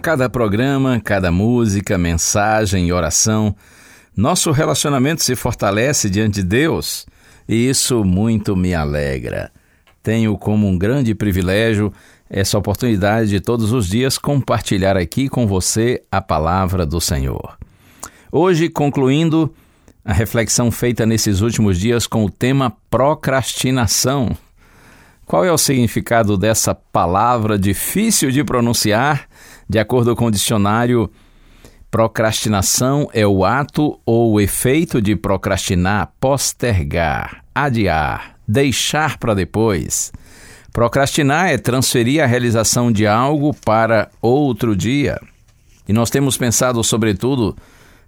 cada programa, cada música, mensagem e oração, nosso relacionamento se fortalece diante de Deus e isso muito me alegra. Tenho como um grande privilégio essa oportunidade de todos os dias compartilhar aqui com você a palavra do Senhor. Hoje, concluindo a reflexão feita nesses últimos dias com o tema procrastinação. Qual é o significado dessa palavra difícil de pronunciar? De acordo com o dicionário, procrastinação é o ato ou o efeito de procrastinar, postergar, adiar, deixar para depois. Procrastinar é transferir a realização de algo para outro dia. E nós temos pensado, sobretudo,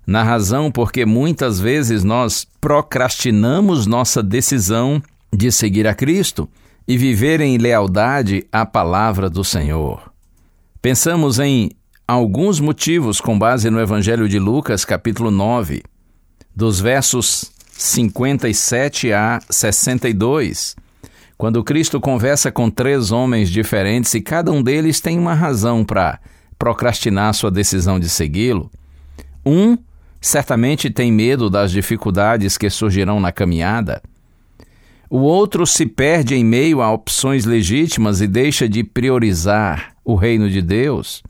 na razão porque muitas vezes nós procrastinamos nossa decisão de seguir a Cristo e viver em lealdade à palavra do Senhor. Pensamos em alguns motivos com base no Evangelho de Lucas, capítulo 9, dos versos 57 a 62, quando Cristo conversa com três homens diferentes e cada um deles tem uma razão para procrastinar sua decisão de segui-lo. Um certamente tem medo das dificuldades que surgirão na caminhada. O outro se perde em meio a opções legítimas e deixa de priorizar o reino de Deus.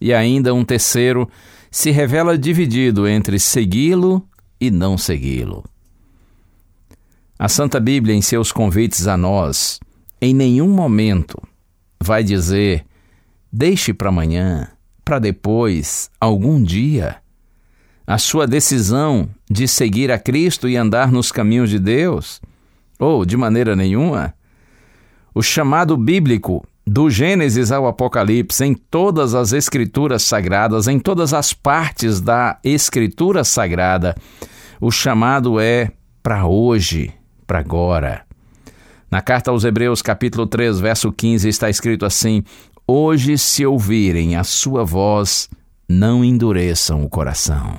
E ainda um terceiro se revela dividido entre segui-lo e não segui-lo. A Santa Bíblia, em seus convites a nós, em nenhum momento vai dizer: deixe para amanhã, para depois, algum dia. A sua decisão de seguir a Cristo e andar nos caminhos de Deus, ou de maneira nenhuma. O chamado bíblico do Gênesis ao Apocalipse, em todas as Escrituras Sagradas, em todas as partes da Escritura Sagrada, o chamado é para hoje, para agora. Na carta aos Hebreus, capítulo 3, verso 15, está escrito assim: Hoje, se ouvirem a sua voz, não endureçam o coração.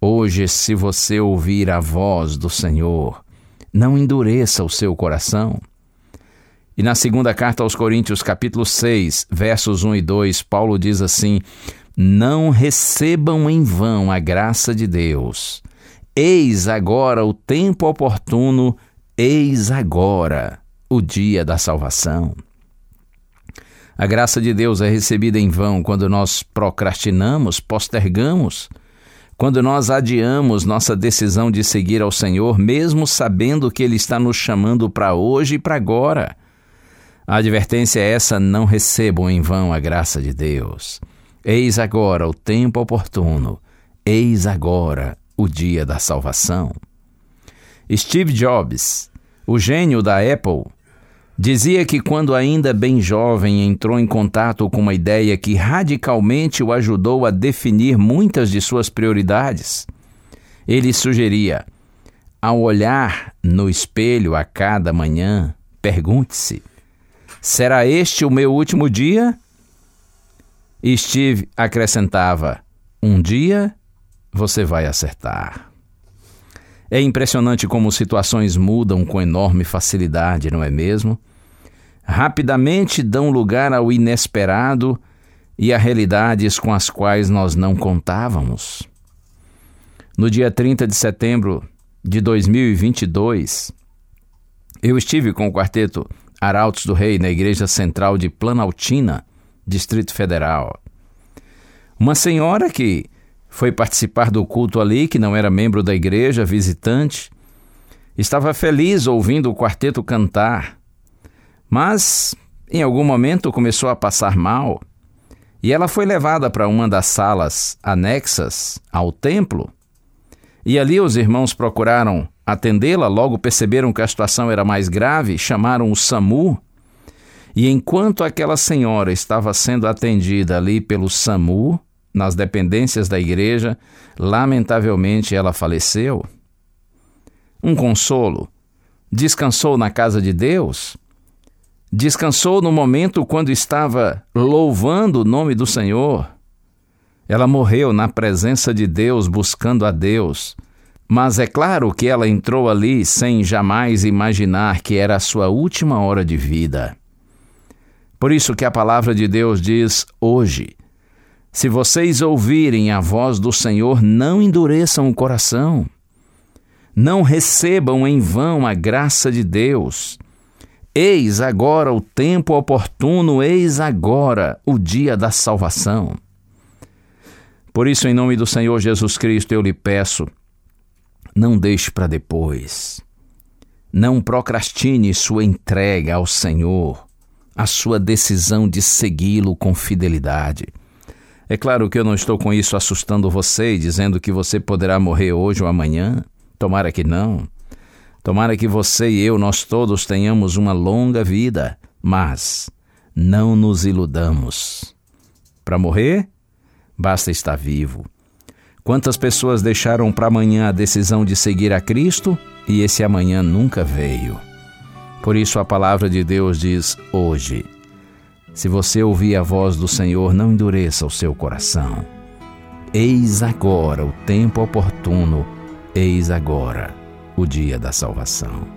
Hoje, se você ouvir a voz do Senhor, não endureça o seu coração. E na segunda carta aos Coríntios, capítulo 6, versos 1 e 2, Paulo diz assim: Não recebam em vão a graça de Deus. Eis agora o tempo oportuno, eis agora o dia da salvação. A graça de Deus é recebida em vão quando nós procrastinamos, postergamos, quando nós adiamos nossa decisão de seguir ao Senhor, mesmo sabendo que Ele está nos chamando para hoje e para agora. A advertência é essa: não recebam em vão a graça de Deus. Eis agora o tempo oportuno, eis agora o dia da salvação. Steve Jobs, o gênio da Apple, dizia que quando ainda bem jovem entrou em contato com uma ideia que radicalmente o ajudou a definir muitas de suas prioridades. Ele sugeria: ao olhar no espelho a cada manhã, pergunte-se: será este o meu último dia? E Steve acrescentava: um dia você vai acertar. É impressionante como situações mudam com enorme facilidade, não é mesmo? Rapidamente dão lugar ao inesperado e a realidades com as quais nós não contávamos. No dia 30 de setembro de 2022, eu estive com o quarteto Arautos do Rei na Igreja Central de Planaltina, Distrito Federal. Uma senhora que foi participar do culto ali, que não era membro da igreja, visitante, estava feliz ouvindo o quarteto cantar, mas em algum momento começou a passar mal e ela foi levada para uma das salas anexas ao templo. E ali os irmãos procuraram atendê-la, logo perceberam que a situação era mais grave, chamaram o SAMU. E enquanto aquela senhora estava sendo atendida ali pelo SAMU, nas dependências da igreja, lamentavelmente ela faleceu. Um consolo. Descansou na casa de Deus? Descansou no momento quando estava louvando o nome do Senhor? Ela morreu na presença de Deus, buscando a Deus. Mas é claro que ela entrou ali sem jamais imaginar que era a sua última hora de vida. Por isso que a palavra de Deus diz hoje: se vocês ouvirem a voz do Senhor, não endureçam o coração. Não recebam em vão a graça de Deus. Eis agora o tempo oportuno, eis agora o dia da salvação. Por isso, em nome do Senhor Jesus Cristo, eu lhe peço, não deixe para depois. Não procrastine sua entrega ao Senhor, a sua decisão de segui-lo com fidelidade. É claro que eu não estou com isso assustando você e dizendo que você poderá morrer hoje ou amanhã. Tomara que não. Tomara que você e eu, nós todos, tenhamos uma longa vida, mas não nos iludamos. Para morrer, basta estar vivo. Quantas pessoas deixaram para amanhã a decisão de seguir a Cristo e esse amanhã nunca veio? Por isso a palavra de Deus diz hoje: se você ouvir a voz do Senhor, não endureça o seu coração. Eis agora o tempo oportuno, eis agora o dia da salvação.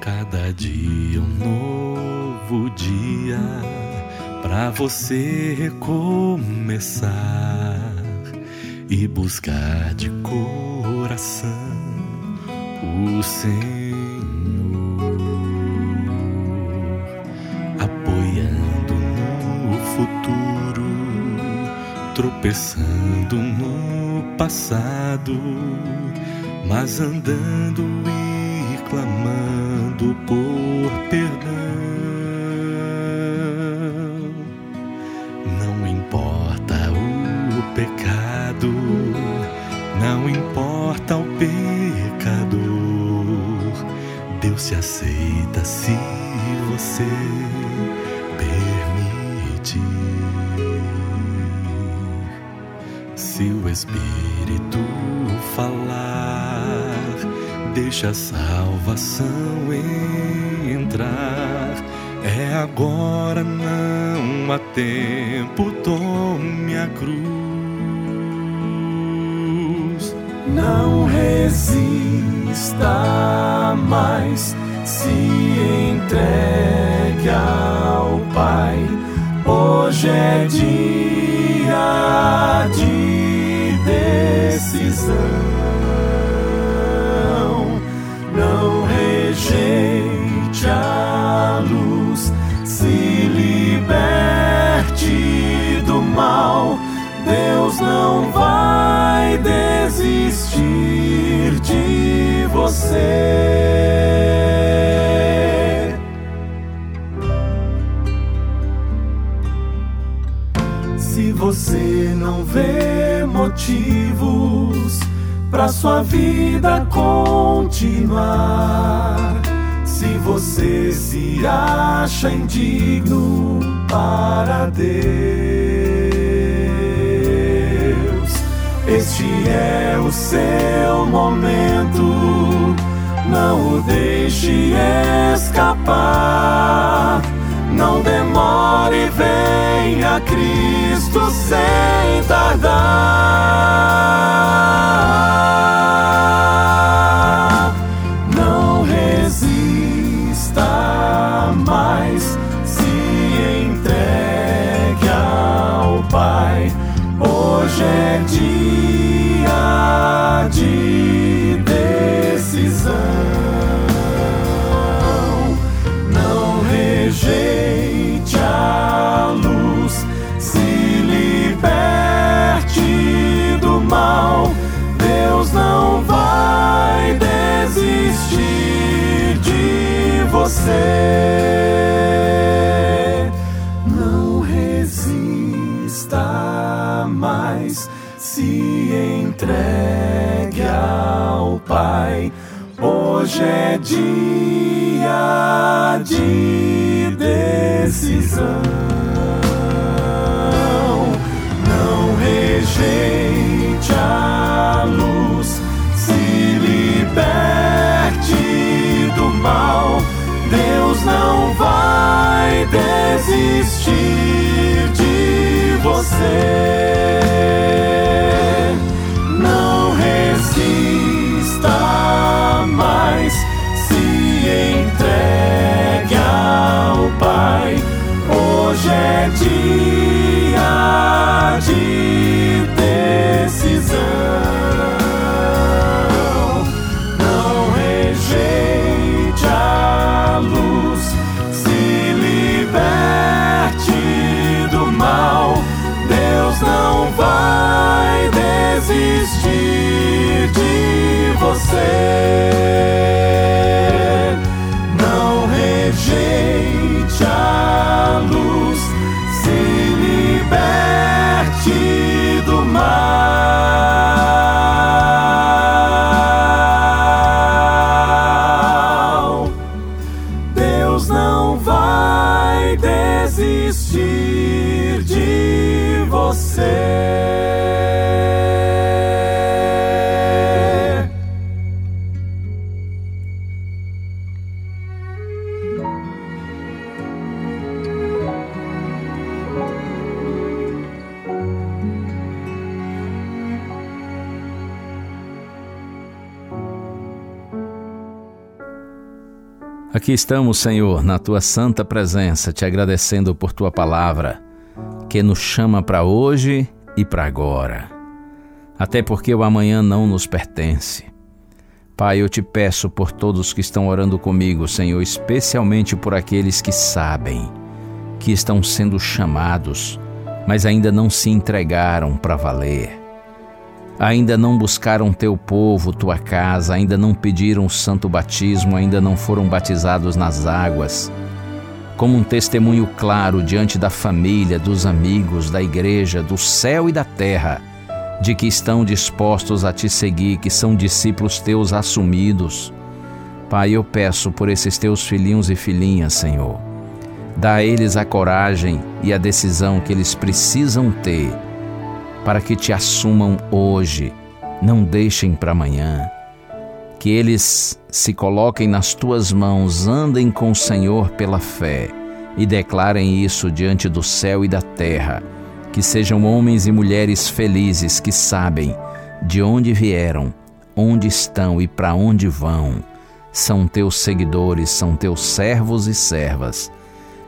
Cada dia um novo dia para você recomeçar e buscar de coração o Senhor. tropeçando no passado, mas andando e clamando por perdão. Pecado, não importa o pecador, Deus se aceita se você Se o Espírito falar, deixa a salvação entrar. É agora, não há tempo, tome a cruz. Não resista mais, se entregue ao Pai. Hoje é dia de decisão. Motivos para sua vida continuar. Se você se acha indigno para Deus, este é o seu momento. Não o deixe escapar. Não demore, venha Cristo sem tardar. Entregue ao Pai. Hoje é dia de decisão. Não rejeite a luz, se liberte do mal. Deus não vai desistir de você. Resista Aqui estamos, Senhor, na tua santa presença, te agradecendo por tua palavra, que nos chama para hoje e para agora. Até porque o amanhã não nos pertence. Pai, eu te peço por todos que estão orando comigo, Senhor, especialmente por aqueles que sabem que estão sendo chamados, mas ainda não se entregaram para valer. Ainda não buscaram teu povo, tua casa, ainda não pediram o santo batismo, ainda não foram batizados nas águas. Como um testemunho claro diante da família, dos amigos, da igreja, do céu e da terra, de que estão dispostos a te seguir, que são discípulos teus assumidos. Pai, eu peço por esses teus filhinhos e filhinhas, Senhor. Dá a eles a coragem e a decisão que eles precisam ter para que te assumam hoje, não deixem para amanhã. Que eles se coloquem nas tuas mãos, andem com o Senhor pela fé e declarem isso diante do céu e da terra. Que sejam homens e mulheres felizes que sabem de onde vieram, onde estão e para onde vão. São teus seguidores, são teus servos e servas.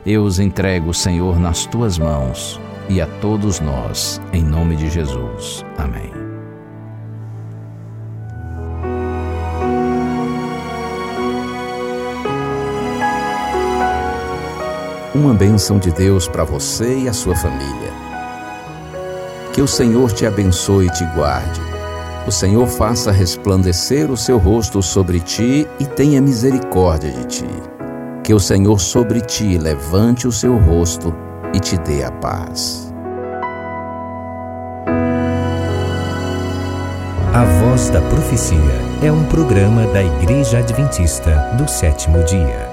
Eu os entrego, Senhor, nas tuas mãos e a todos nós, em nome de Jesus. Amém. Uma bênção de Deus para você e a sua família. Que o Senhor te abençoe e te guarde. O Senhor faça resplandecer o seu rosto sobre ti e tenha misericórdia de ti. Que o Senhor sobre ti levante o seu rosto e te dê a paz. A Voz da Profecia é um programa da Igreja Adventista do sétimo dia.